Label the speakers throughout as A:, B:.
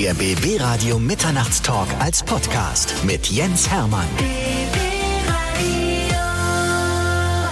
A: Der BB Radio Mitternachtstalk als Podcast mit Jens Hermann.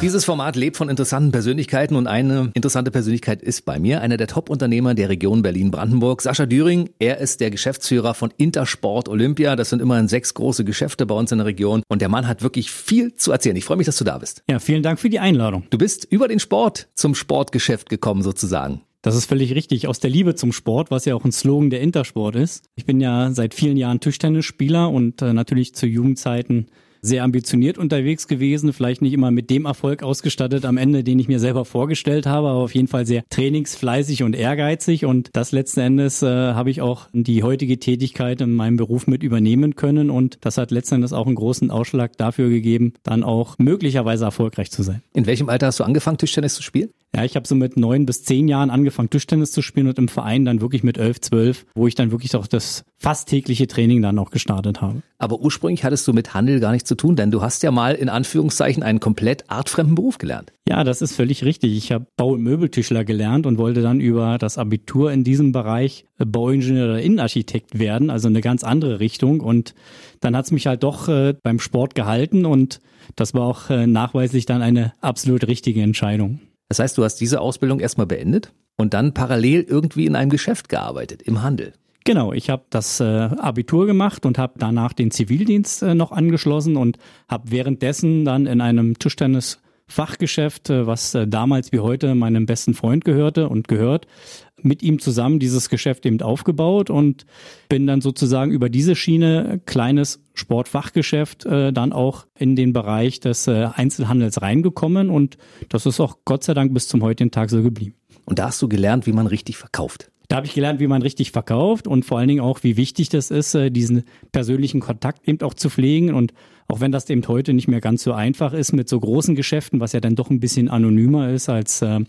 B: Dieses Format lebt von interessanten Persönlichkeiten und eine interessante Persönlichkeit ist bei mir, einer der Top-Unternehmer der Region Berlin-Brandenburg, Sascha Düring. Er ist der Geschäftsführer von Intersport Olympia. Das sind immerhin sechs große Geschäfte bei uns in der Region und der Mann hat wirklich viel zu erzählen. Ich freue mich, dass du da bist.
C: Ja, vielen Dank für die Einladung.
B: Du bist über den Sport zum Sportgeschäft gekommen sozusagen.
C: Das ist völlig richtig. Aus der Liebe zum Sport, was ja auch ein Slogan der Intersport ist. Ich bin ja seit vielen Jahren Tischtennisspieler und äh, natürlich zu Jugendzeiten sehr ambitioniert unterwegs gewesen, vielleicht nicht immer mit dem Erfolg ausgestattet am Ende, den ich mir selber vorgestellt habe, aber auf jeden Fall sehr trainingsfleißig und ehrgeizig und das letzten Endes äh, habe ich auch die heutige Tätigkeit in meinem Beruf mit übernehmen können und das hat letzten Endes auch einen großen Ausschlag dafür gegeben, dann auch möglicherweise erfolgreich zu sein.
B: In welchem Alter hast du angefangen, Tischtennis zu spielen?
C: Ja, ich habe so mit neun bis zehn Jahren angefangen, Tischtennis zu spielen und im Verein dann wirklich mit elf, zwölf, wo ich dann wirklich auch das fast tägliche Training dann auch gestartet habe.
B: Aber ursprünglich hattest du mit Handel gar nichts zu tun, denn du hast ja mal in Anführungszeichen einen komplett artfremden Beruf gelernt.
C: Ja, das ist völlig richtig. Ich habe Bau- und Möbeltischler gelernt und wollte dann über das Abitur in diesem Bereich Bauingenieur oder Innenarchitekt werden, also eine ganz andere Richtung. Und dann hat's mich halt doch äh, beim Sport gehalten und das war auch äh, nachweislich dann eine absolut richtige Entscheidung.
B: Das heißt, du hast diese Ausbildung erstmal beendet und dann parallel irgendwie in einem Geschäft gearbeitet, im Handel.
C: Genau, ich habe das äh, Abitur gemacht und habe danach den Zivildienst äh, noch angeschlossen und habe währenddessen dann in einem Tischtennis Fachgeschäft, äh, was äh, damals wie heute meinem besten Freund gehörte und gehört, mit ihm zusammen dieses Geschäft eben aufgebaut und bin dann sozusagen über diese Schiene kleines Sportfachgeschäft äh, dann auch in den Bereich des äh, Einzelhandels reingekommen und das ist auch Gott sei Dank bis zum heutigen Tag so geblieben.
B: Und da hast du gelernt, wie man richtig verkauft.
C: Da habe ich gelernt, wie man richtig verkauft und vor allen Dingen auch, wie wichtig das ist, äh, diesen persönlichen Kontakt eben auch zu pflegen. Und auch wenn das eben heute nicht mehr ganz so einfach ist mit so großen Geschäften, was ja dann doch ein bisschen anonymer ist als äh,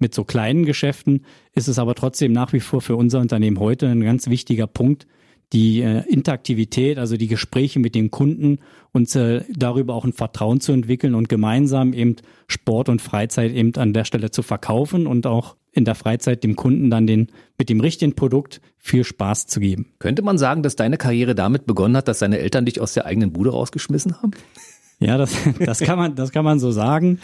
C: mit so kleinen Geschäften, ist es aber trotzdem nach wie vor für unser Unternehmen heute ein ganz wichtiger Punkt, die äh, Interaktivität, also die Gespräche mit den Kunden und darüber auch ein Vertrauen zu entwickeln und gemeinsam eben Sport und Freizeit eben an der Stelle zu verkaufen und auch in der Freizeit dem Kunden dann den mit dem richtigen Produkt viel Spaß zu geben.
B: Könnte man sagen, dass deine Karriere damit begonnen hat, dass deine Eltern dich aus der eigenen Bude rausgeschmissen haben?
C: Ja, das, das kann man, das kann man so sagen.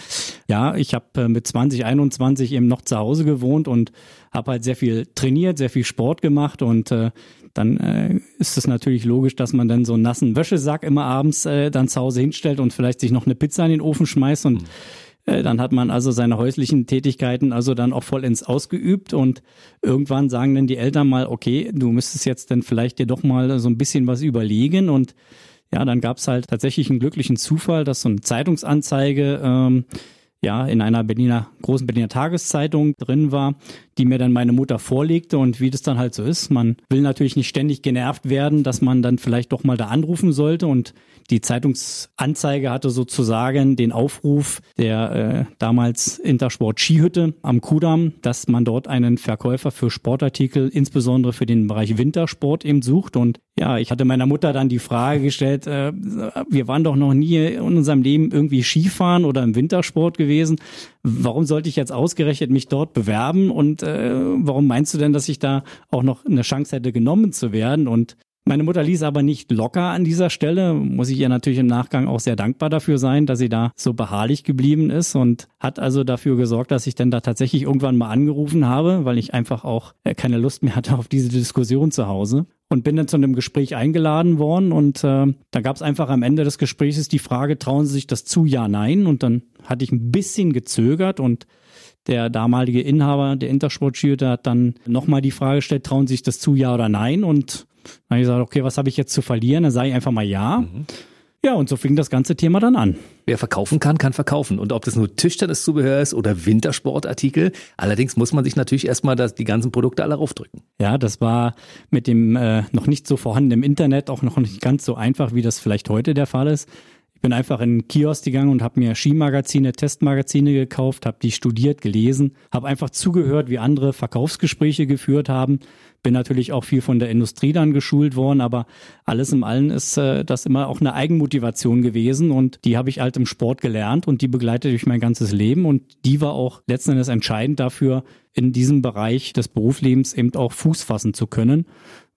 C: Ja, ich habe äh, mit 2021 eben noch zu Hause gewohnt und habe halt sehr viel trainiert, sehr viel Sport gemacht und äh, dann äh, ist es natürlich logisch, dass man dann so einen nassen Wäschesack immer abends äh, dann zu Hause hinstellt und vielleicht sich noch eine Pizza in den Ofen schmeißt und mhm. Äh, dann hat man also seine häuslichen Tätigkeiten also dann auch vollends ausgeübt und irgendwann sagen dann die Eltern mal, okay, du müsstest jetzt dann vielleicht dir doch mal so ein bisschen was überlegen und ja, dann gab's halt tatsächlich einen glücklichen Zufall, dass so eine Zeitungsanzeige ähm, ja in einer Berliner großen Berliner Tageszeitung drin war, die mir dann meine Mutter vorlegte und wie das dann halt so ist, man will natürlich nicht ständig genervt werden, dass man dann vielleicht doch mal da anrufen sollte und die Zeitungsanzeige hatte sozusagen den Aufruf der äh, damals Intersport Skihütte am Kudamm, dass man dort einen Verkäufer für Sportartikel, insbesondere für den Bereich Wintersport eben sucht. Und ja, ich hatte meiner Mutter dann die Frage gestellt, äh, wir waren doch noch nie in unserem Leben irgendwie Skifahren oder im Wintersport gewesen. Warum sollte ich jetzt ausgerechnet mich dort bewerben und äh, warum meinst du denn, dass ich da auch noch eine Chance hätte genommen zu werden? Und meine Mutter ließ aber nicht locker an dieser Stelle, muss ich ihr natürlich im Nachgang auch sehr dankbar dafür sein, dass sie da so beharrlich geblieben ist und hat also dafür gesorgt, dass ich dann da tatsächlich irgendwann mal angerufen habe, weil ich einfach auch äh, keine Lust mehr hatte auf diese Diskussion zu Hause und bin dann zu einem Gespräch eingeladen worden und äh, da gab es einfach am Ende des Gesprächs die Frage, trauen Sie sich das zu, ja, nein? Und dann hatte ich ein bisschen gezögert und der damalige Inhaber der Intersport-Skihütte hat dann nochmal die Frage gestellt, trauen Sie sich das zu, ja oder nein? Und dann habe ich gesagt, okay, was habe ich jetzt zu verlieren? Dann sage ich einfach mal ja. Mhm. Ja, und so fing das ganze Thema dann an.
B: Wer verkaufen kann, kann verkaufen. Und ob das nur Tischtenniszubehör ist oder Wintersportartikel, allerdings muss man sich natürlich erstmal das, die ganzen Produkte alle raufdrücken.
C: Ja, das war mit dem äh, noch nicht so vorhandenen Internet auch noch nicht ganz so einfach, wie das vielleicht heute der Fall ist. Bin einfach in den Kiosk gegangen und habe mir Skimagazine, Testmagazine gekauft, habe die studiert, gelesen, habe einfach zugehört, wie andere Verkaufsgespräche geführt haben, bin natürlich auch viel von der Industrie dann geschult worden, aber alles im Allen ist äh, das immer auch eine Eigenmotivation gewesen und die habe ich halt im Sport gelernt und die begleitet durch mein ganzes Leben und die war auch letzten Endes entscheidend dafür, in diesem Bereich des Berufslebens eben auch Fuß fassen zu können.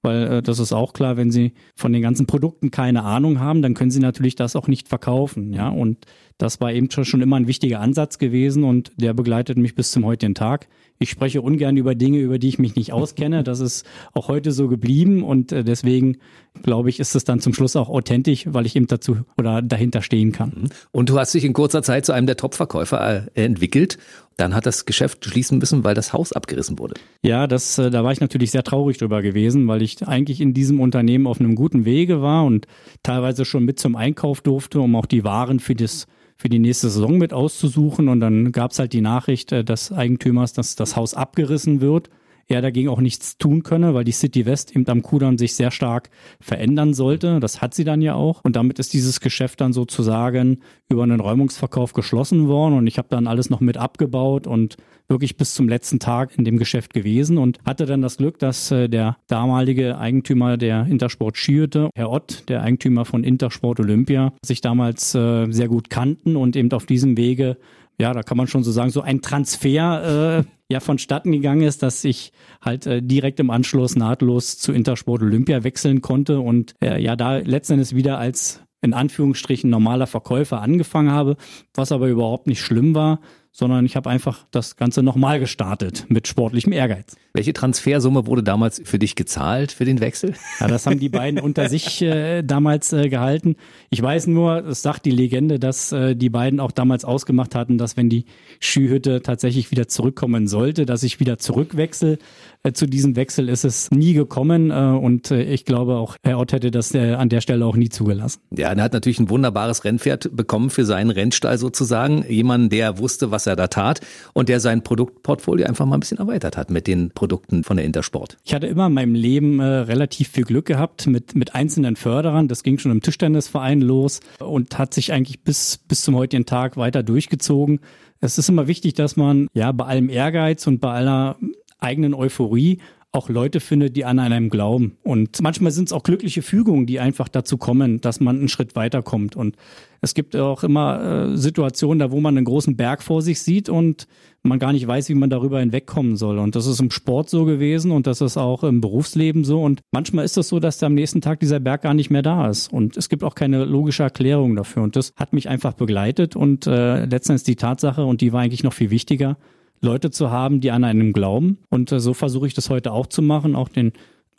C: Weil äh, das ist auch klar, wenn Sie von den ganzen Produkten keine Ahnung haben, dann können Sie natürlich das auch nicht verkaufen, ja. Und das war eben schon immer ein wichtiger Ansatz gewesen und der begleitet mich bis zum heutigen Tag. Ich spreche ungern über Dinge, über die ich mich nicht auskenne. Das ist auch heute so geblieben und äh, deswegen glaube ich, ist es dann zum Schluss auch authentisch, weil ich eben dazu oder dahinter stehen kann. Mhm.
B: Und du hast dich in kurzer Zeit zu einem der Top-Verkäufer äh, entwickelt. Dann hat das Geschäft schließen müssen, weil das Haus abgerissen wurde.
C: Ja, das, äh, da war ich natürlich sehr traurig drüber gewesen, weil ich eigentlich in diesem Unternehmen auf einem guten Wege war und teilweise schon mit zum Einkauf durfte, um auch die Waren für das für die nächste Saison mit auszusuchen. Und dann gab es halt die Nachricht äh, des Eigentümers, dass das Haus abgerissen wird. Er dagegen auch nichts tun könne, weil die City West eben am Kudamm sich sehr stark verändern sollte. Das hat sie dann ja auch. Und damit ist dieses Geschäft dann sozusagen über einen Räumungsverkauf geschlossen worden. Und ich habe dann alles noch mit abgebaut und wirklich bis zum letzten Tag in dem Geschäft gewesen und hatte dann das Glück, dass äh, der damalige Eigentümer der Intersport Skihütte, Herr Ott, der Eigentümer von Intersport Olympia, sich damals äh, sehr gut kannten und eben auf diesem Wege ja, da kann man schon so sagen, so ein Transfer äh, ja vonstatten gegangen ist, dass ich halt äh, direkt im Anschluss nahtlos zu Intersport Olympia wechseln konnte und äh, ja da letzten Endes wieder als in Anführungsstrichen normaler Verkäufer angefangen habe, was aber überhaupt nicht schlimm war, sondern ich habe einfach das Ganze nochmal gestartet mit sportlichem Ehrgeiz.
B: Welche Transfersumme wurde damals für dich gezahlt für den Wechsel?
C: Ja, das haben die beiden unter sich äh, damals äh, gehalten. Ich weiß nur, es sagt die Legende, dass äh, die beiden auch damals ausgemacht hatten, dass wenn die Skihütte tatsächlich wieder zurückkommen sollte, dass ich wieder zurückwechsel. Äh, zu diesem Wechsel ist es nie gekommen äh, und äh, ich glaube auch, Herr Ott hätte das äh, an der Stelle auch nie zugelassen.
B: Ja, er hat natürlich ein wunderbares Rennpferd bekommen für seinen Rennstall sozusagen. Jemanden, der wusste, was er da tat und der sein Produktportfolio einfach mal ein bisschen erweitert hat mit den Produkten von der Intersport.
C: Ich hatte immer in meinem Leben äh, relativ viel Glück gehabt mit, mit einzelnen Förderern. Das ging schon im Tischtennisverein los und hat sich eigentlich bis, bis zum heutigen Tag weiter durchgezogen. Es ist immer wichtig, dass man ja bei allem Ehrgeiz und bei aller eigenen Euphorie auch Leute findet, die an einem glauben. Und manchmal sind es auch glückliche Fügungen, die einfach dazu kommen, dass man einen Schritt weiterkommt. Und es gibt auch immer äh, Situationen, da wo man einen großen Berg vor sich sieht und man gar nicht weiß, wie man darüber hinwegkommen soll. Und das ist im Sport so gewesen und das ist auch im Berufsleben so. Und manchmal ist es so, dass am nächsten Tag dieser Berg gar nicht mehr da ist. Und es gibt auch keine logische Erklärung dafür. Und das hat mich einfach begleitet und äh, letztendlich die Tatsache, und die war eigentlich noch viel wichtiger, Leute zu haben, die an einem glauben. Und äh, so versuche ich das heute auch zu machen, auch den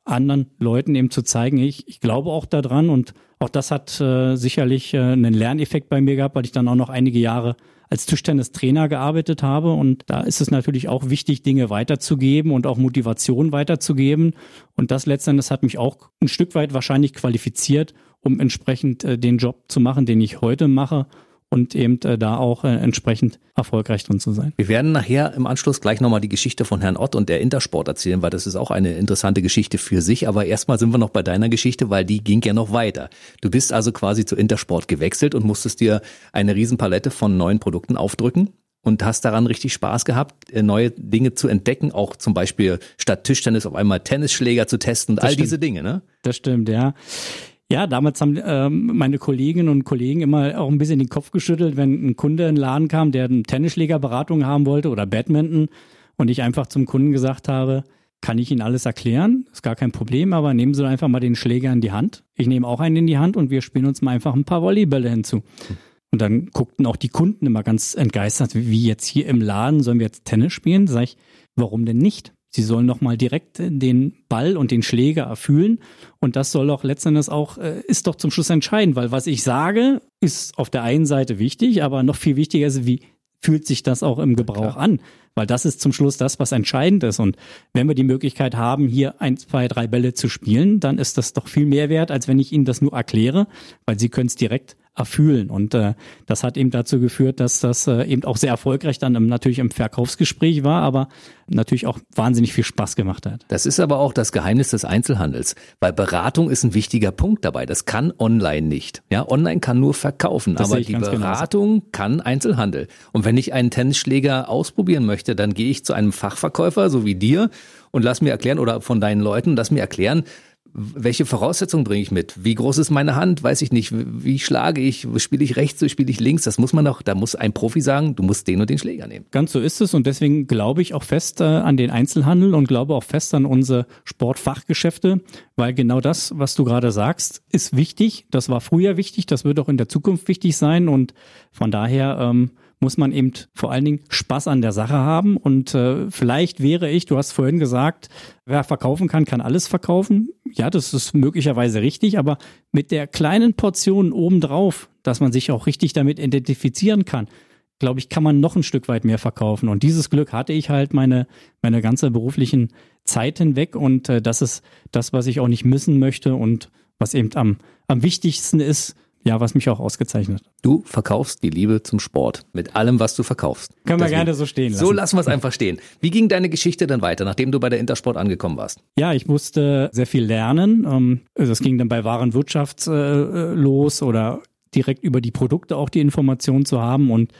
C: anderen Leuten eben zu zeigen, ich, ich glaube auch daran und auch das hat äh, sicherlich äh, einen Lerneffekt bei mir gehabt, weil ich dann auch noch einige Jahre als Tischtennistrainer gearbeitet habe. Und da ist es natürlich auch wichtig, Dinge weiterzugeben und auch Motivation weiterzugeben. Und das letztendlich hat mich auch ein Stück weit wahrscheinlich qualifiziert, um entsprechend äh, den Job zu machen, den ich heute mache und eben äh, da auch äh, entsprechend erfolgreich drin zu sein.
B: Wir werden nachher im Anschluss gleich nochmal die Geschichte von Herrn Ott und der Intersport erzählen, weil das ist auch eine interessante Geschichte für sich. Aber erstmal sind wir noch bei deiner Geschichte, weil die ging ja noch weiter. Du bist also quasi zu Intersport gewechselt und musstest dir eine Riesenpalette von neuen Produkten aufdrücken und hast daran richtig Spaß gehabt, äh, neue Dinge zu entdecken, auch zum Beispiel statt Tischtennis auf einmal Tennisschläger zu testen und all
C: stimmt.
B: diese Dinge, ne?
C: Das stimmt, ja. Ja, damals haben ähm, meine Kolleginnen und Kollegen immer auch ein bisschen den Kopf geschüttelt, wenn ein Kunde in den Laden kam, der eine Tennisschlägerberatung haben wollte oder Badminton und ich einfach zum Kunden gesagt habe, kann ich Ihnen alles erklären, ist gar kein Problem, aber nehmen Sie einfach mal den Schläger in die Hand. Ich nehme auch einen in die Hand und wir spielen uns mal einfach ein paar Volleybälle hinzu. Und dann guckten auch die Kunden immer ganz entgeistert, wie jetzt hier im Laden sollen wir jetzt Tennis spielen? Sag ich, warum denn nicht? Sie sollen nochmal direkt den Ball und den Schläger erfüllen. Und das soll doch letztendlich auch, äh, ist doch zum Schluss entscheidend, weil was ich sage, ist auf der einen Seite wichtig, aber noch viel wichtiger ist, wie fühlt sich das auch im Gebrauch ja, an? Weil das ist zum Schluss das, was entscheidend ist. Und wenn wir die Möglichkeit haben, hier ein, zwei, drei Bälle zu spielen, dann ist das doch viel mehr wert, als wenn ich Ihnen das nur erkläre, weil Sie können es direkt erfüllen. Und äh, das hat eben dazu geführt, dass das äh, eben auch sehr erfolgreich dann im, natürlich im Verkaufsgespräch war, aber natürlich auch wahnsinnig viel Spaß gemacht hat.
B: Das ist aber auch das Geheimnis des Einzelhandels, weil Beratung ist ein wichtiger Punkt dabei. Das kann online nicht. Ja, online kann nur verkaufen, das aber die Beratung genauso. kann Einzelhandel. Und wenn ich einen Tennisschläger ausprobieren möchte, dann gehe ich zu einem Fachverkäufer, so wie dir, und lass mir erklären oder von deinen Leuten, lass mir erklären, welche Voraussetzungen bringe ich mit? Wie groß ist meine Hand? Weiß ich nicht. Wie schlage ich? Spiele ich rechts, spiele ich links? Das muss man doch, da muss ein Profi sagen, du musst den und den Schläger nehmen.
C: Ganz so ist es und deswegen glaube ich auch fest äh, an den Einzelhandel und glaube auch fest an unsere Sportfachgeschäfte, weil genau das, was du gerade sagst, ist wichtig. Das war früher wichtig, das wird auch in der Zukunft wichtig sein und von daher ähm, muss man eben vor allen Dingen Spaß an der Sache haben. Und äh, vielleicht wäre ich, du hast vorhin gesagt, wer verkaufen kann, kann alles verkaufen. Ja, das ist möglicherweise richtig, aber mit der kleinen Portion obendrauf, dass man sich auch richtig damit identifizieren kann, glaube ich, kann man noch ein Stück weit mehr verkaufen. Und dieses Glück hatte ich halt meine, meine ganze beruflichen Zeit hinweg. Und äh, das ist das, was ich auch nicht missen möchte und was eben am, am wichtigsten ist, ja, was mich auch ausgezeichnet.
B: Du verkaufst die Liebe zum Sport mit allem, was du verkaufst.
C: Können wir gerne so stehen
B: lassen. So lassen wir es einfach stehen. Wie ging deine Geschichte dann weiter, nachdem du bei der Intersport angekommen warst?
C: Ja, ich musste sehr viel lernen. Ähm, das ging dann bei Warenwirtschaft äh, los oder direkt über die Produkte auch die Informationen zu haben. Und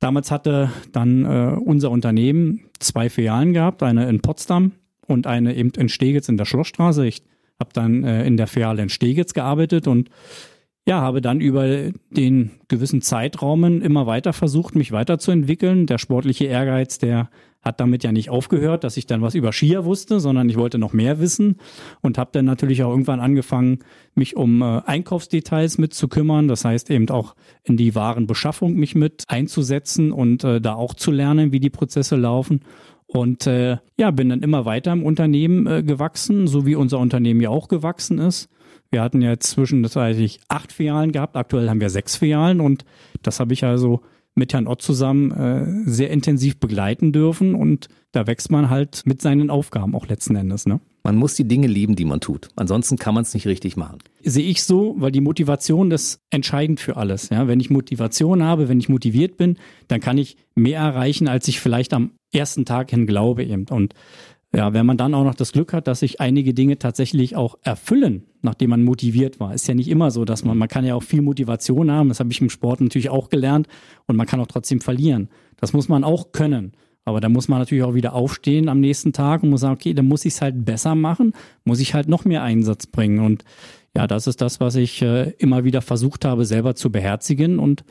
C: damals hatte dann äh, unser Unternehmen zwei Filialen gehabt, eine in Potsdam und eine eben in Stegitz in der Schlossstraße. Ich habe dann äh, in der Filiale in Stegitz gearbeitet und ja, habe dann über den gewissen Zeitraumen immer weiter versucht, mich weiterzuentwickeln. Der sportliche Ehrgeiz, der hat damit ja nicht aufgehört, dass ich dann was über Skier wusste, sondern ich wollte noch mehr wissen und habe dann natürlich auch irgendwann angefangen, mich um äh, Einkaufsdetails mitzukümmern. Das heißt eben auch in die Warenbeschaffung mich mit einzusetzen und äh, da auch zu lernen, wie die Prozesse laufen. Und äh, ja, bin dann immer weiter im Unternehmen äh, gewachsen, so wie unser Unternehmen ja auch gewachsen ist. Wir hatten ja zwischenzeitlich acht Filialen gehabt, aktuell haben wir sechs Filialen und das habe ich also mit Herrn Ott zusammen äh, sehr intensiv begleiten dürfen und da wächst man halt mit seinen Aufgaben auch letzten Endes. Ne?
B: Man muss die Dinge lieben, die man tut. Ansonsten kann man es nicht richtig machen.
C: Sehe ich so, weil die Motivation ist entscheidend für alles. Ja? Wenn ich Motivation habe, wenn ich motiviert bin, dann kann ich mehr erreichen, als ich vielleicht am ersten Tag hin glaube eben. Und ja, wenn man dann auch noch das Glück hat, dass sich einige Dinge tatsächlich auch erfüllen, nachdem man motiviert war. Ist ja nicht immer so, dass man, man kann ja auch viel Motivation haben. Das habe ich im Sport natürlich auch gelernt. Und man kann auch trotzdem verlieren. Das muss man auch können. Aber da muss man natürlich auch wieder aufstehen am nächsten Tag und muss sagen, okay, dann muss ich es halt besser machen, muss ich halt noch mehr Einsatz bringen. Und ja, das ist das, was ich äh, immer wieder versucht habe, selber zu beherzigen und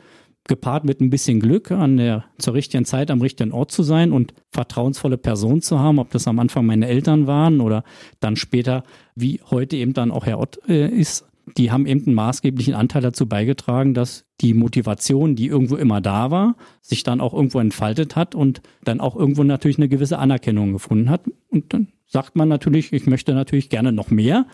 C: gepaart mit ein bisschen Glück, an der zur richtigen Zeit am richtigen Ort zu sein und vertrauensvolle Personen zu haben, ob das am Anfang meine Eltern waren oder dann später, wie heute eben dann auch Herr Ott äh, ist, die haben eben einen maßgeblichen Anteil dazu beigetragen, dass die Motivation, die irgendwo immer da war, sich dann auch irgendwo entfaltet hat und dann auch irgendwo natürlich eine gewisse Anerkennung gefunden hat. Und dann sagt man natürlich, ich möchte natürlich gerne noch mehr,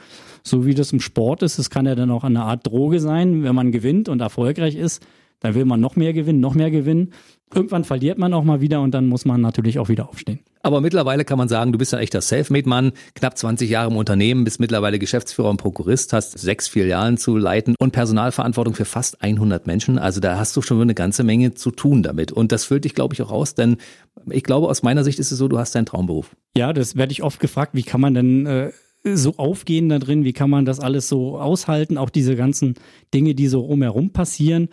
C: so wie das im Sport ist. Es kann ja dann auch eine Art Droge sein, wenn man gewinnt und erfolgreich ist dann will man noch mehr gewinnen, noch mehr gewinnen. Irgendwann verliert man auch mal wieder und dann muss man natürlich auch wieder aufstehen.
B: Aber mittlerweile kann man sagen, du bist ein echter Selfmade-Mann, knapp 20 Jahre im Unternehmen, bist mittlerweile Geschäftsführer und Prokurist, hast sechs Filialen zu leiten und Personalverantwortung für fast 100 Menschen. Also da hast du schon eine ganze Menge zu tun damit. Und das füllt dich, glaube ich, auch aus, denn ich glaube, aus meiner Sicht ist es so, du hast deinen Traumberuf.
C: Ja, das werde ich oft gefragt, wie kann man denn äh, so aufgehen da drin, wie kann man das alles so aushalten, auch diese ganzen Dinge, die so rumherum passieren.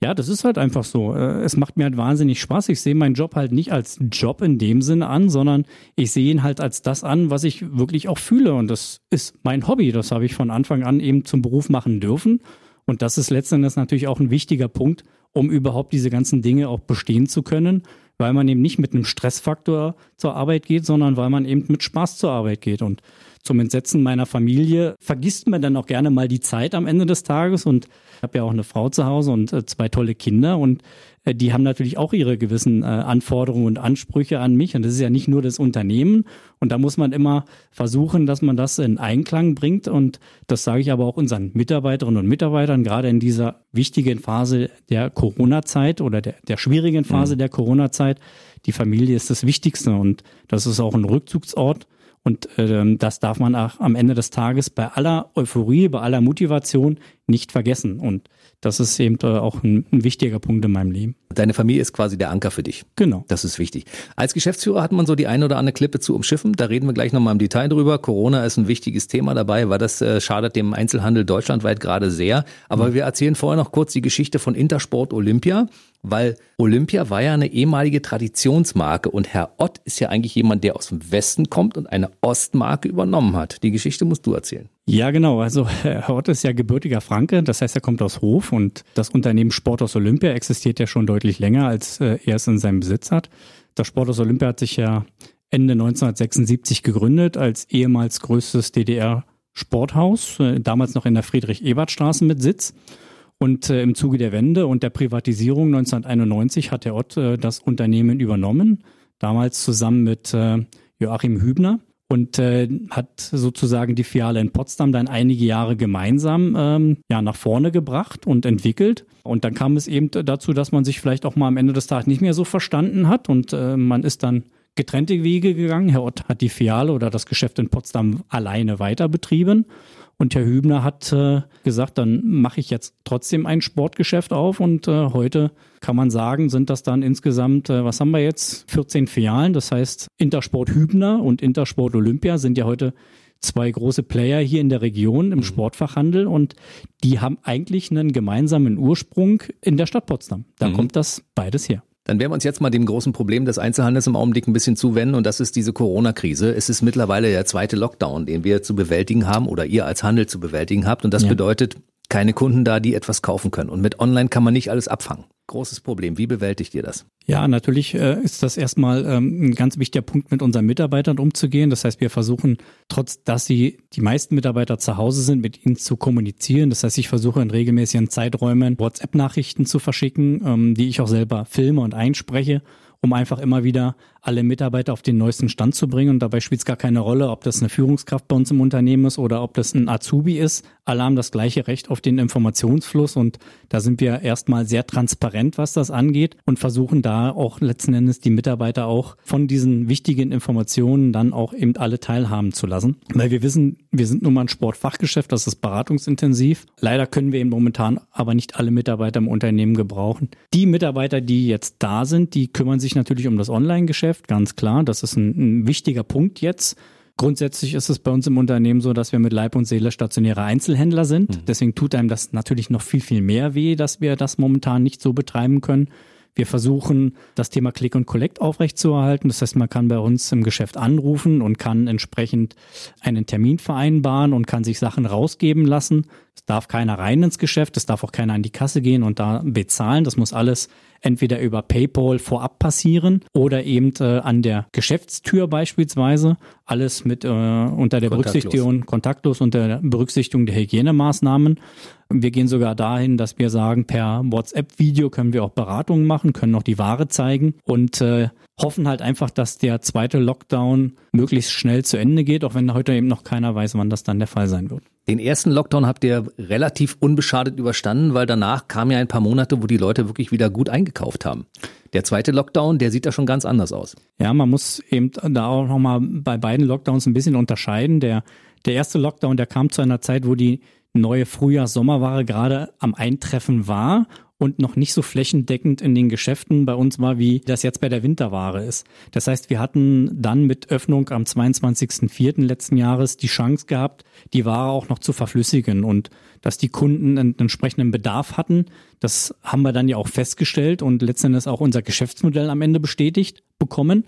C: Ja, das ist halt einfach so. Äh, es macht mir halt wahnsinnig Spaß. Ich sehe meinen Job halt nicht als Job in dem Sinne an, sondern ich sehe ihn halt als das an, was ich wirklich auch fühle. Und das ist mein Hobby. Das habe ich von Anfang an eben zum Beruf machen dürfen. Und das ist letztendlich natürlich auch ein wichtiger Punkt, um überhaupt diese ganzen Dinge auch bestehen zu können, weil man eben nicht mit einem Stressfaktor zur Arbeit geht, sondern weil man eben mit Spaß zur Arbeit geht. Und zum Entsetzen meiner Familie vergisst man dann auch gerne mal die Zeit am Ende des Tages und ich habe ja auch eine Frau zu Hause und äh, zwei tolle Kinder und äh, die haben natürlich auch ihre gewissen äh, Anforderungen und Ansprüche an mich. Und das ist ja nicht nur das Unternehmen. Und da muss man immer versuchen, dass man das in Einklang bringt. Und das sage ich aber auch unseren Mitarbeiterinnen und Mitarbeitern, gerade in dieser wichtigen Phase der Corona-Zeit oder der, der schwierigen Phase mhm. der Corona-Zeit. Die Familie ist das Wichtigste und das ist auch ein Rückzugsort. Und ähm, das darf man auch am Ende des Tages bei aller Euphorie, bei aller Motivation nicht vergessen. Und das ist eben äh, auch ein, ein, wichtiger Punkt in meinem Leben.
B: Deine Familie ist quasi der Anker für dich.
C: Genau.
B: Das ist wichtig. Als Geschäftsführer hat man so die eine oder andere Klippe zu umschiffen. Da reden wir gleich nochmal im Detail drüber. Corona ist ein wichtiges Thema dabei, weil das äh, schadet dem Einzelhandel deutschlandweit gerade sehr. Aber mhm. wir erzählen vorher noch kurz die Geschichte von Intersport Olympia. Weil Olympia war ja eine ehemalige Traditionsmarke und Herr Ott ist ja eigentlich jemand, der aus dem Westen kommt und eine Ostmarke übernommen hat. Die Geschichte musst du erzählen.
C: Ja, genau. Also Herr Ott ist ja gebürtiger Franke, das heißt, er kommt aus Hof und das Unternehmen Sporthaus Olympia existiert ja schon deutlich länger, als äh, er es in seinem Besitz hat. Das Sporthaus Olympia hat sich ja Ende 1976 gegründet als ehemals größtes DDR-Sporthaus, äh, damals noch in der Friedrich-Ebert-Straße mit Sitz. Und äh, im Zuge der Wende und der Privatisierung 1991 hat der Ott äh, das Unternehmen übernommen, damals zusammen mit äh, Joachim Hübner und äh, hat sozusagen die Filiale in Potsdam dann einige Jahre gemeinsam ähm, ja nach vorne gebracht und entwickelt. Und dann kam es eben dazu, dass man sich vielleicht auch mal am Ende des Tages nicht mehr so verstanden hat und äh, man ist dann getrennte Wege gegangen. Herr Ott hat die Filiale oder das Geschäft in Potsdam alleine weiter betrieben. Und Herr Hübner hat äh, gesagt, dann mache ich jetzt trotzdem ein Sportgeschäft auf. Und äh, heute kann man sagen, sind das dann insgesamt, äh, was haben wir jetzt, 14 Filialen. Das heißt, Intersport Hübner und Intersport Olympia sind ja heute zwei große Player hier in der Region im mhm. Sportfachhandel und die haben eigentlich einen gemeinsamen Ursprung in der Stadt Potsdam. Da mhm. kommt das beides her.
B: Dann werden wir uns jetzt mal dem großen Problem des Einzelhandels im Augenblick ein bisschen zuwenden und das ist diese Corona-Krise. Es ist mittlerweile der zweite Lockdown, den wir zu bewältigen haben oder ihr als Handel zu bewältigen habt und das ja. bedeutet keine Kunden da, die etwas kaufen können. Und mit Online kann man nicht alles abfangen. Großes Problem. Wie bewältigt ihr das?
C: Ja, natürlich äh, ist das erstmal ähm, ein ganz wichtiger Punkt, mit unseren Mitarbeitern umzugehen. Das heißt, wir versuchen, trotz dass sie die meisten Mitarbeiter zu Hause sind, mit ihnen zu kommunizieren. Das heißt, ich versuche in regelmäßigen Zeiträumen WhatsApp-Nachrichten zu verschicken, ähm, die ich auch selber filme und einspreche um einfach immer wieder alle Mitarbeiter auf den neuesten Stand zu bringen. Und dabei spielt es gar keine Rolle, ob das eine Führungskraft bei uns im Unternehmen ist oder ob das ein Azubi ist. Alle haben das gleiche Recht auf den Informationsfluss und da sind wir erstmal sehr transparent, was das angeht und versuchen da auch letzten Endes die Mitarbeiter auch von diesen wichtigen Informationen dann auch eben alle teilhaben zu lassen. Weil wir wissen, wir sind nun mal ein Sportfachgeschäft, das ist beratungsintensiv. Leider können wir eben momentan aber nicht alle Mitarbeiter im Unternehmen gebrauchen. Die Mitarbeiter, die jetzt da sind, die kümmern sich natürlich um das Online-Geschäft, ganz klar. Das ist ein, ein wichtiger Punkt jetzt. Grundsätzlich ist es bei uns im Unternehmen so, dass wir mit Leib und Seele stationäre Einzelhändler sind. Mhm. Deswegen tut einem das natürlich noch viel, viel mehr weh, dass wir das momentan nicht so betreiben können. Wir versuchen, das Thema Click und Collect aufrechtzuerhalten. Das heißt, man kann bei uns im Geschäft anrufen und kann entsprechend einen Termin vereinbaren und kann sich Sachen rausgeben lassen. Es darf keiner rein ins Geschäft, es darf auch keiner an die Kasse gehen und da bezahlen. Das muss alles entweder über PayPal vorab passieren oder eben äh, an der Geschäftstür beispielsweise. Alles mit äh, unter der Berücksichtigung, kontaktlos unter der Berücksichtigung der Hygienemaßnahmen. Wir gehen sogar dahin, dass wir sagen, per WhatsApp-Video können wir auch Beratungen machen, können auch die Ware zeigen und äh, hoffen halt einfach, dass der zweite Lockdown möglichst schnell zu Ende geht, auch wenn heute eben noch keiner weiß, wann das dann der Fall sein wird.
B: Den ersten Lockdown habt ihr relativ unbeschadet überstanden, weil danach kamen ja ein paar Monate, wo die Leute wirklich wieder gut eingekauft haben. Der zweite Lockdown, der sieht da schon ganz anders aus.
C: Ja, man muss eben da auch nochmal bei beiden Lockdowns ein bisschen unterscheiden. Der, der erste Lockdown, der kam zu einer Zeit, wo die neue Frühjahrs-Sommerware gerade am Eintreffen war und noch nicht so flächendeckend in den Geschäften bei uns war, wie das jetzt bei der Winterware ist. Das heißt, wir hatten dann mit Öffnung am 22.04. letzten Jahres die Chance gehabt, die Ware auch noch zu verflüssigen und dass die Kunden einen entsprechenden Bedarf hatten. Das haben wir dann ja auch festgestellt und letztendlich auch unser Geschäftsmodell am Ende bestätigt bekommen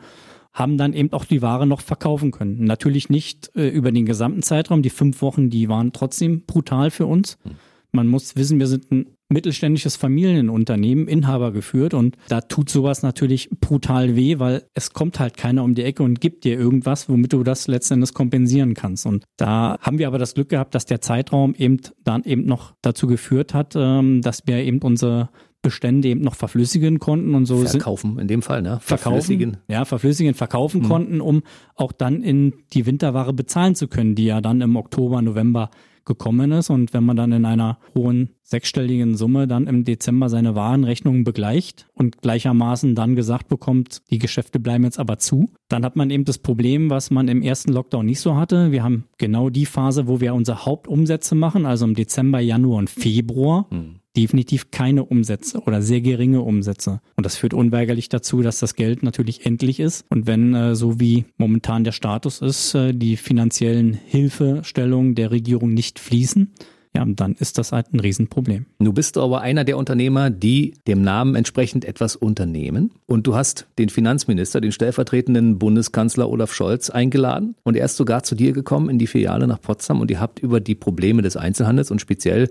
C: haben dann eben auch die Ware noch verkaufen können. Natürlich nicht äh, über den gesamten Zeitraum. Die fünf Wochen, die waren trotzdem brutal für uns. Hm. Man muss wissen, wir sind ein mittelständisches Familienunternehmen, Inhaber geführt und da tut sowas natürlich brutal weh, weil es kommt halt keiner um die Ecke und gibt dir irgendwas, womit du das letztendlich kompensieren kannst. Und da haben wir aber das Glück gehabt, dass der Zeitraum eben dann eben noch dazu geführt hat, ähm, dass wir eben unsere Bestände eben noch verflüssigen konnten und so
B: verkaufen in dem Fall, ne?
C: Verkaufen, ja, verflüssigen, verkaufen mhm. konnten, um auch dann in die Winterware bezahlen zu können, die ja dann im Oktober, November gekommen ist. Und wenn man dann in einer hohen sechsstelligen Summe dann im Dezember seine Warenrechnungen begleicht und gleichermaßen dann gesagt bekommt, die Geschäfte bleiben jetzt aber zu, dann hat man eben das Problem, was man im ersten Lockdown nicht so hatte. Wir haben genau die Phase, wo wir unsere Hauptumsätze machen, also im Dezember, Januar und Februar. Mhm definitiv keine Umsätze oder sehr geringe Umsätze. Und das führt unweigerlich dazu, dass das Geld natürlich endlich ist. Und wenn, äh, so wie momentan der Status ist, äh, die finanziellen Hilfestellungen der Regierung nicht fließen, ja, dann ist das halt ein Riesenproblem.
B: Du bist aber einer der Unternehmer, die dem Namen entsprechend etwas unternehmen. Und du hast den Finanzminister, den stellvertretenden Bundeskanzler Olaf Scholz eingeladen. Und er ist sogar zu dir gekommen in die Filiale nach Potsdam und ihr habt über die Probleme des Einzelhandels und speziell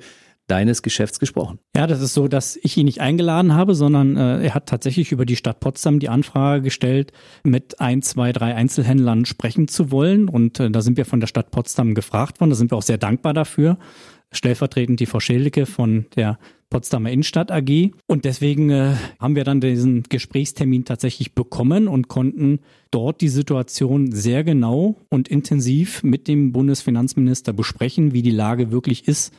B: deines Geschäfts gesprochen.
C: Ja, das ist so, dass ich ihn nicht eingeladen habe, sondern äh, er hat tatsächlich über die Stadt Potsdam die Anfrage gestellt, mit ein, zwei, drei Einzelhändlern sprechen zu wollen. Und äh, da sind wir von der Stadt Potsdam gefragt worden. Da sind wir auch sehr dankbar dafür. Stellvertretend die Frau Schildeke von der Potsdamer Innenstadt AG. Und deswegen äh, haben wir dann diesen Gesprächstermin tatsächlich bekommen und konnten dort die Situation sehr genau und intensiv mit dem Bundesfinanzminister besprechen, wie die Lage wirklich ist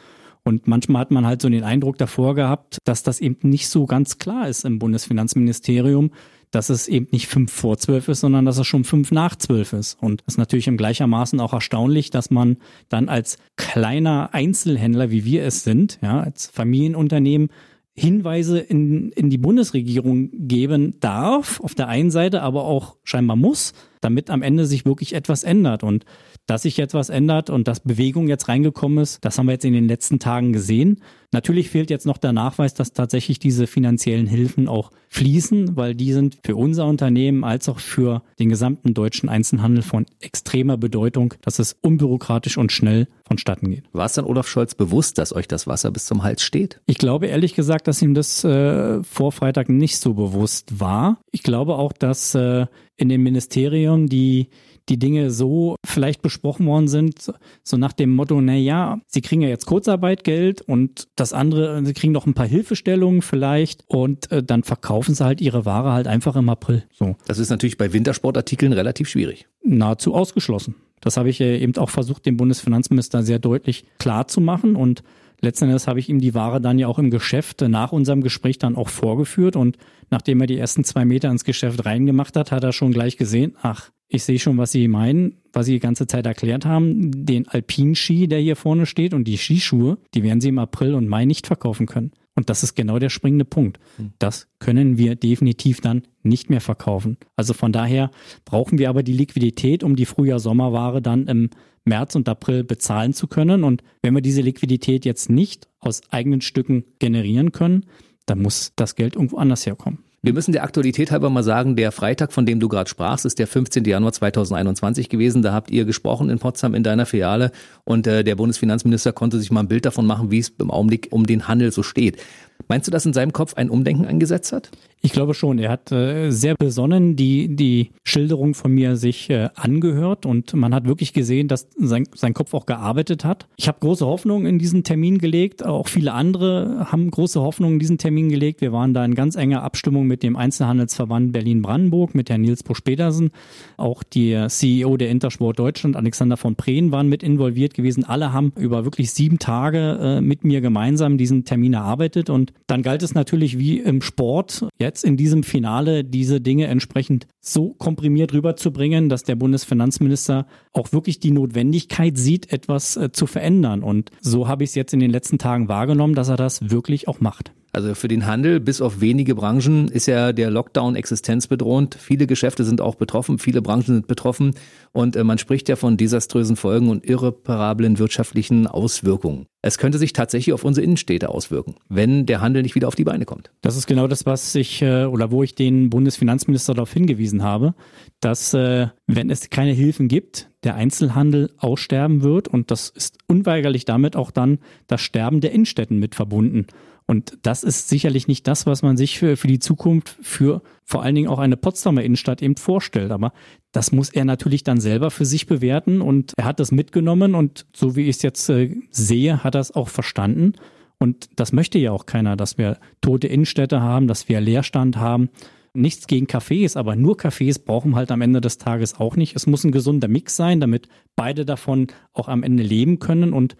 C: und manchmal hat man halt so den Eindruck davor gehabt, dass das eben nicht so ganz klar ist im Bundesfinanzministerium, dass es eben nicht fünf vor zwölf ist, sondern dass es schon fünf nach zwölf ist. Und das ist natürlich im gleichermaßen auch erstaunlich, dass man dann als kleiner Einzelhändler, wie wir es sind, ja, als Familienunternehmen, Hinweise in, in die Bundesregierung geben darf, auf der einen Seite, aber auch scheinbar muss, damit am Ende sich wirklich etwas ändert. Und dass sich jetzt was ändert und dass Bewegung jetzt reingekommen ist, das haben wir jetzt in den letzten Tagen gesehen. Natürlich fehlt jetzt noch der Nachweis, dass tatsächlich diese finanziellen Hilfen auch fließen, weil die sind für unser Unternehmen als auch für den gesamten deutschen Einzelhandel von extremer Bedeutung, dass es unbürokratisch und schnell vonstatten geht.
B: War es dann Olaf Scholz bewusst, dass euch das Wasser bis zum Hals steht?
C: Ich glaube ehrlich gesagt, dass ihm das äh, vor Freitag nicht so bewusst war. Ich glaube auch, dass äh, in dem Ministerium die die Dinge so vielleicht besprochen worden sind, so nach dem Motto, na ja, sie kriegen ja jetzt Kurzarbeitgeld und das andere, sie kriegen noch ein paar Hilfestellungen vielleicht und äh, dann verkaufen sie halt ihre Ware halt einfach im April. So.
B: Das ist natürlich bei Wintersportartikeln relativ schwierig.
C: Nahezu ausgeschlossen. Das habe ich eben auch versucht, dem Bundesfinanzminister sehr deutlich klar zu machen und letzten Endes habe ich ihm die Ware dann ja auch im Geschäft nach unserem Gespräch dann auch vorgeführt und nachdem er die ersten zwei Meter ins Geschäft reingemacht hat, hat er schon gleich gesehen, ach, ich sehe schon, was Sie meinen, was Sie die ganze Zeit erklärt haben. Den Alpinski, der hier vorne steht und die Skischuhe, die werden Sie im April und Mai nicht verkaufen können. Und das ist genau der springende Punkt. Hm. Das können wir definitiv dann nicht mehr verkaufen. Also von daher brauchen wir aber die Liquidität, um die Frühjahr-Sommerware dann im März und April bezahlen zu können. Und wenn wir diese Liquidität jetzt nicht aus eigenen Stücken generieren können, dann muss das Geld irgendwo anders herkommen.
B: Wir müssen der Aktualität halber mal sagen, der Freitag, von dem du gerade sprachst, ist der 15. Januar 2021 gewesen. Da habt ihr gesprochen in Potsdam in deiner Filiale und äh, der Bundesfinanzminister konnte sich mal ein Bild davon machen, wie es im Augenblick um den Handel so steht. Meinst du, dass in seinem Kopf ein Umdenken angesetzt hat?
C: Ich glaube schon. Er hat äh, sehr besonnen die, die Schilderung von mir sich äh, angehört und man hat wirklich gesehen, dass sein, sein Kopf auch gearbeitet hat. Ich habe große Hoffnungen in diesen Termin gelegt. Auch viele andere haben große Hoffnungen in diesen Termin gelegt. Wir waren da in ganz enger Abstimmung mit dem Einzelhandelsverband Berlin-Brandenburg, mit Herrn Nils Busch-Petersen. Auch der CEO der Intersport Deutschland, Alexander von Prehn, waren mit involviert gewesen. Alle haben über wirklich sieben Tage äh, mit mir gemeinsam diesen Termin erarbeitet und dann galt es natürlich wie im Sport, jetzt in diesem Finale diese Dinge entsprechend so komprimiert rüberzubringen, dass der Bundesfinanzminister auch wirklich die Notwendigkeit sieht, etwas äh, zu verändern. Und so habe ich es jetzt in den letzten Tagen wahrgenommen, dass er das wirklich auch macht.
B: Also für den Handel, bis auf wenige Branchen, ist ja der Lockdown existenzbedrohend. Viele Geschäfte sind auch betroffen, viele Branchen sind betroffen und äh, man spricht ja von desaströsen Folgen und irreparablen wirtschaftlichen Auswirkungen. Es könnte sich tatsächlich auf unsere Innenstädte auswirken, wenn der Handel nicht wieder auf die Beine kommt.
C: Das ist genau das, was ich äh, oder wo ich den Bundesfinanzminister darauf hingewiesen habe, dass äh, wenn es keine Hilfen gibt, der Einzelhandel aussterben wird und das ist unweigerlich damit auch dann das Sterben der Innenstädten mit verbunden. Und das ist sicherlich nicht das, was man sich für, für die Zukunft für vor allen Dingen auch eine Potsdamer Innenstadt eben vorstellt. Aber das muss er natürlich dann selber für sich bewerten und er hat das mitgenommen und so wie ich es jetzt äh, sehe, hat er es auch verstanden. Und das möchte ja auch keiner, dass wir tote Innenstädte haben, dass wir Leerstand haben. Nichts gegen Cafés, aber nur Cafés brauchen halt am Ende des Tages auch nicht. Es muss ein gesunder Mix sein, damit beide davon auch am Ende leben können. Und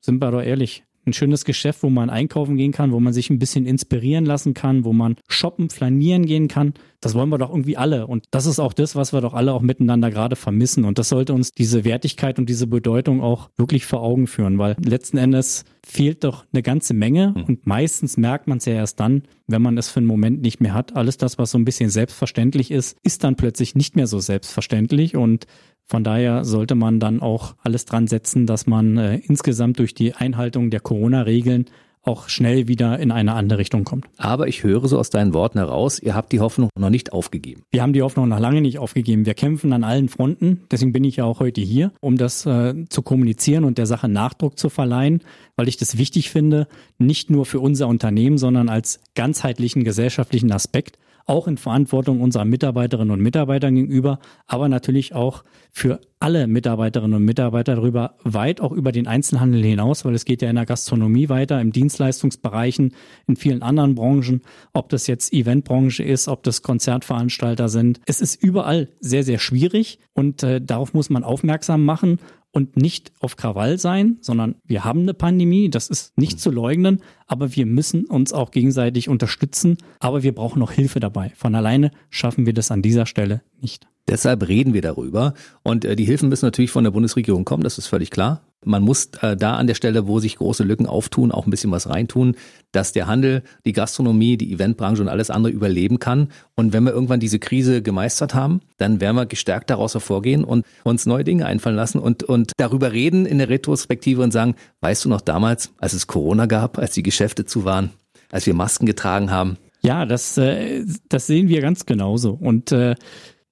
C: sind wir doch ehrlich, ein schönes Geschäft, wo man einkaufen gehen kann, wo man sich ein bisschen inspirieren lassen kann, wo man shoppen, flanieren gehen kann. Das wollen wir doch irgendwie alle. Und das ist auch das, was wir doch alle auch miteinander gerade vermissen. Und das sollte uns diese Wertigkeit und diese Bedeutung auch wirklich vor Augen führen, weil letzten Endes fehlt doch eine ganze Menge hm. und meistens merkt man es ja erst dann, wenn man es für einen Moment nicht mehr hat. Alles das, was so ein bisschen selbstverständlich ist, ist dann plötzlich nicht mehr so selbstverständlich und Von daher sollte man dann auch alles dran setzen, dass man äh, insgesamt durch die Einhaltung der Corona-Regeln auch schnell wieder in eine andere Richtung kommt.
B: Aber ich höre so aus deinen Worten heraus, ihr habt die Hoffnung noch nicht aufgegeben.
C: Wir haben die Hoffnung noch lange nicht aufgegeben. Wir kämpfen an allen Fronten. Deswegen bin ich ja auch heute hier, um das äh, zu kommunizieren und der Sache Nachdruck zu verleihen, weil ich das wichtig finde, nicht nur für unser Unternehmen, sondern als ganzheitlichen gesellschaftlichen Aspekt auch in Verantwortung unserer Mitarbeiterinnen und Mitarbeiter gegenüber, aber natürlich auch für alle Mitarbeiterinnen und Mitarbeiter darüber, weit auch über den Einzelhandel hinaus, weil es geht ja in der Gastronomie weiter, im Dienstleistungsbereichen, in vielen anderen Branchen, ob das jetzt Eventbranche ist, ob das Konzertveranstalter sind. Es ist überall sehr, sehr schwierig und äh, darauf muss man aufmerksam machen und nicht auf Krawall sein, sondern wir haben eine Pandemie, das ist nicht zu leugnen, aber wir müssen uns auch gegenseitig unterstützen, aber wir brauchen noch Hilfe dabei. Von alleine schaffen wir das an dieser Stelle nicht.
B: Deshalb reden wir darüber. Und äh, die Hilfen müssen natürlich von der Bundesregierung kommen, das ist völlig klar. Man muss äh, da an der Stelle, wo sich große Lücken auftun, auch ein bisschen was reintun, dass der Handel, die Gastronomie, die Eventbranche und alles andere überleben kann. Und wenn wir irgendwann diese Krise gemeistert haben, dann werden wir gestärkt daraus hervorgehen und uns neue Dinge einfallen lassen und, und darüber reden in der Retrospektive und sagen, weißt du noch damals, als es Corona gab, als die Geschäfte zu waren, als wir Masken getragen haben?
C: Ja, das, äh, das sehen wir ganz genauso. Und äh,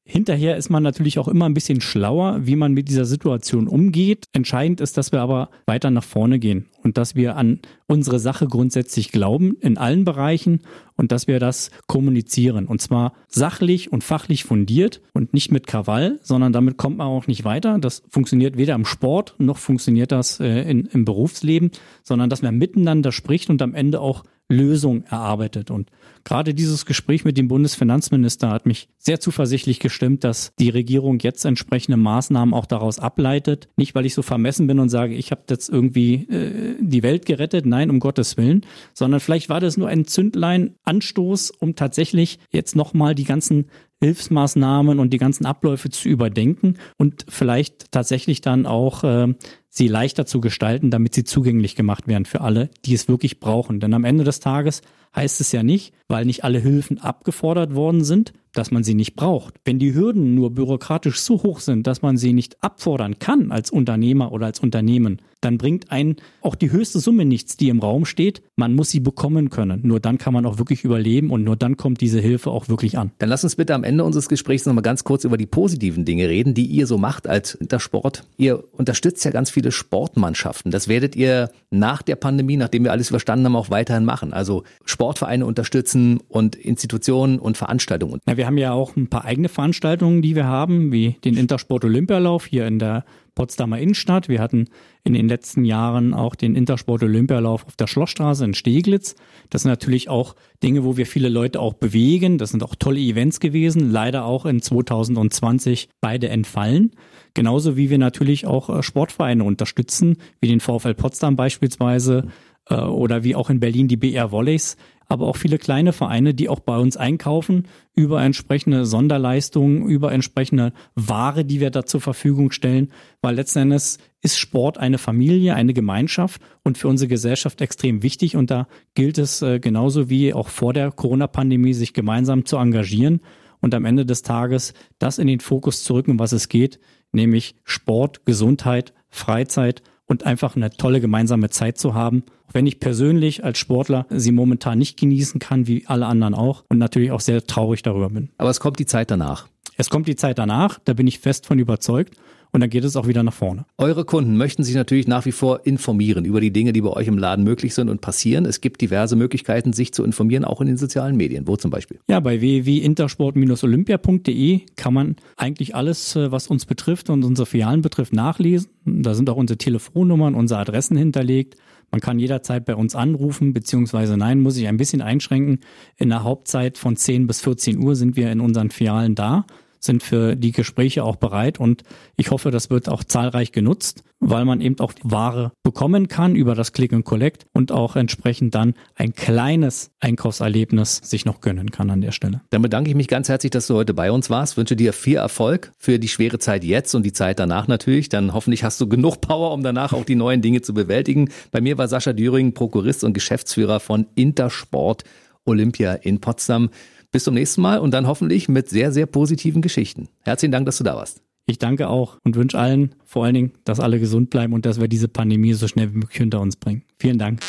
C: Hinterher ist man natürlich auch immer ein bisschen schlauer, wie man mit dieser Situation umgeht. Entscheidend ist, dass wir aber weiter nach vorne gehen und dass wir an unsere Sache grundsätzlich glauben in allen Bereichen und dass wir das kommunizieren und zwar sachlich und fachlich fundiert und nicht mit Krawall, sondern damit kommt man auch nicht weiter. Das funktioniert weder im Sport noch funktioniert das äh, in, im Berufsleben, sondern dass man miteinander spricht und am Ende auch Lösung erarbeitet. Und gerade dieses Gespräch mit dem Bundesfinanzminister hat mich sehr zuversichtlich gestimmt, dass die Regierung jetzt entsprechende Maßnahmen auch daraus ableitet. Nicht, weil ich so vermessen bin und sage, ich habe jetzt irgendwie äh, die Welt gerettet, nein, um Gottes Willen, sondern vielleicht war das nur ein Zündlein, Anstoß, um tatsächlich jetzt nochmal die ganzen Hilfsmaßnahmen und die ganzen Abläufe zu überdenken und vielleicht tatsächlich dann auch äh, sie leichter zu gestalten, damit sie zugänglich gemacht werden für alle, die es wirklich brauchen. Denn am Ende des Tages heißt es ja nicht, weil nicht alle Hilfen abgefordert worden sind, dass man sie nicht braucht. Wenn die Hürden nur bürokratisch so hoch sind, dass man sie nicht abfordern kann als Unternehmer oder als Unternehmen, dann bringt einen auch die höchste Summe nichts, die im Raum steht. Man muss sie bekommen können. Nur dann kann man auch wirklich überleben und nur dann kommt diese Hilfe auch wirklich an.
B: Dann lass uns bitte am Ende unseres Gesprächs nochmal ganz kurz über die positiven Dinge reden, die ihr so macht als Intersport. Ihr unterstützt ja ganz viele Sportmannschaften. Das werdet ihr nach der Pandemie, nachdem wir alles überstanden haben, auch weiterhin machen. Also Sportvereine unterstützen und Institutionen und Veranstaltungen.
C: Ja, wir haben ja auch ein paar eigene Veranstaltungen, die wir haben, wie den Intersport Olympialauf hier in der Potsdamer Innenstadt. Wir hatten in den letzten Jahren auch den Intersport Olympialauf auf der Schlossstraße in Steglitz. Das sind natürlich auch Dinge, wo wir viele Leute auch bewegen. Das sind auch tolle Events gewesen, leider auch in 2020 beide entfallen. Genauso wie wir natürlich auch äh, Sportvereine unterstützen, wie den VfL Potsdam beispielsweise äh, oder wie auch in Berlin die BR Volleys aber auch viele kleine Vereine, die auch bei uns einkaufen über entsprechende Sonderleistungen, über entsprechende Ware, die wir da zur Verfügung stellen, weil letzten Endes ist Sport eine Familie, eine Gemeinschaft und für unsere Gesellschaft extrem wichtig und da gilt es äh, genauso wie auch vor der Corona-Pandemie, sich gemeinsam zu engagieren und am Ende des Tages das in den Fokus zu rücken, was es geht, nämlich Sport, Gesundheit, Freizeit und einfach eine tolle gemeinsame Zeit zu haben. Wenn ich persönlich als Sportler sie momentan nicht genießen kann, wie alle anderen auch und natürlich auch sehr traurig darüber bin.
B: Aber es kommt die Zeit danach.
C: Es kommt die Zeit danach, da bin ich fest von überzeugt und dann geht es auch wieder nach vorne.
B: Eure Kunden möchten sich natürlich nach wie vor informieren über die Dinge, die bei euch im Laden möglich sind und passieren. Es gibt diverse Möglichkeiten, sich zu informieren, auch in den sozialen Medien. Wo zum Beispiel?
C: Ja, bei www.intersport-olympia.de kann man eigentlich alles, äh, was uns betrifft und unsere Filialen betrifft, nachlesen. Da sind auch unsere Telefonnummern, unsere Adressen hinterlegt. Man kann jederzeit bei uns anrufen, beziehungsweise nein, muss ich ein bisschen einschränken. In der Hauptzeit von 10 bis 14 Uhr sind wir in unseren Filialen da sind für die Gespräche auch bereit und ich hoffe, das wird auch zahlreich genutzt, weil man eben auch Ware bekommen kann über das Click and Collect und auch entsprechend dann ein kleines Einkaufserlebnis sich noch gönnen kann an der Stelle.
B: Dann bedanke ich mich ganz herzlich, dass du heute bei uns warst. Wünsche dir viel Erfolg für die schwere Zeit jetzt und die Zeit danach natürlich. Dann hoffentlich hast du genug Power, um danach auch die neuen Dinge zu bewältigen. Bei mir war Sascha Düring, Prokurist und Geschäftsführer von Intersport Olympia in Potsdam. Bis zum nächsten Mal und dann hoffentlich mit sehr, sehr positiven Geschichten. Herzlichen Dank, dass du da warst.
C: Ich danke auch und wünsche allen vor allen Dingen, dass alle gesund bleiben und dass wir diese Pandemie so schnell wie möglich hinter uns bringen. Vielen Dank.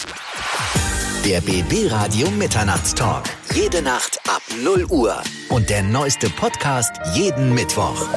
A: Der BB Radio Mitternachtstalk. Jede Nacht ab 0 Uhr. Und der neueste Podcast jeden Mittwoch.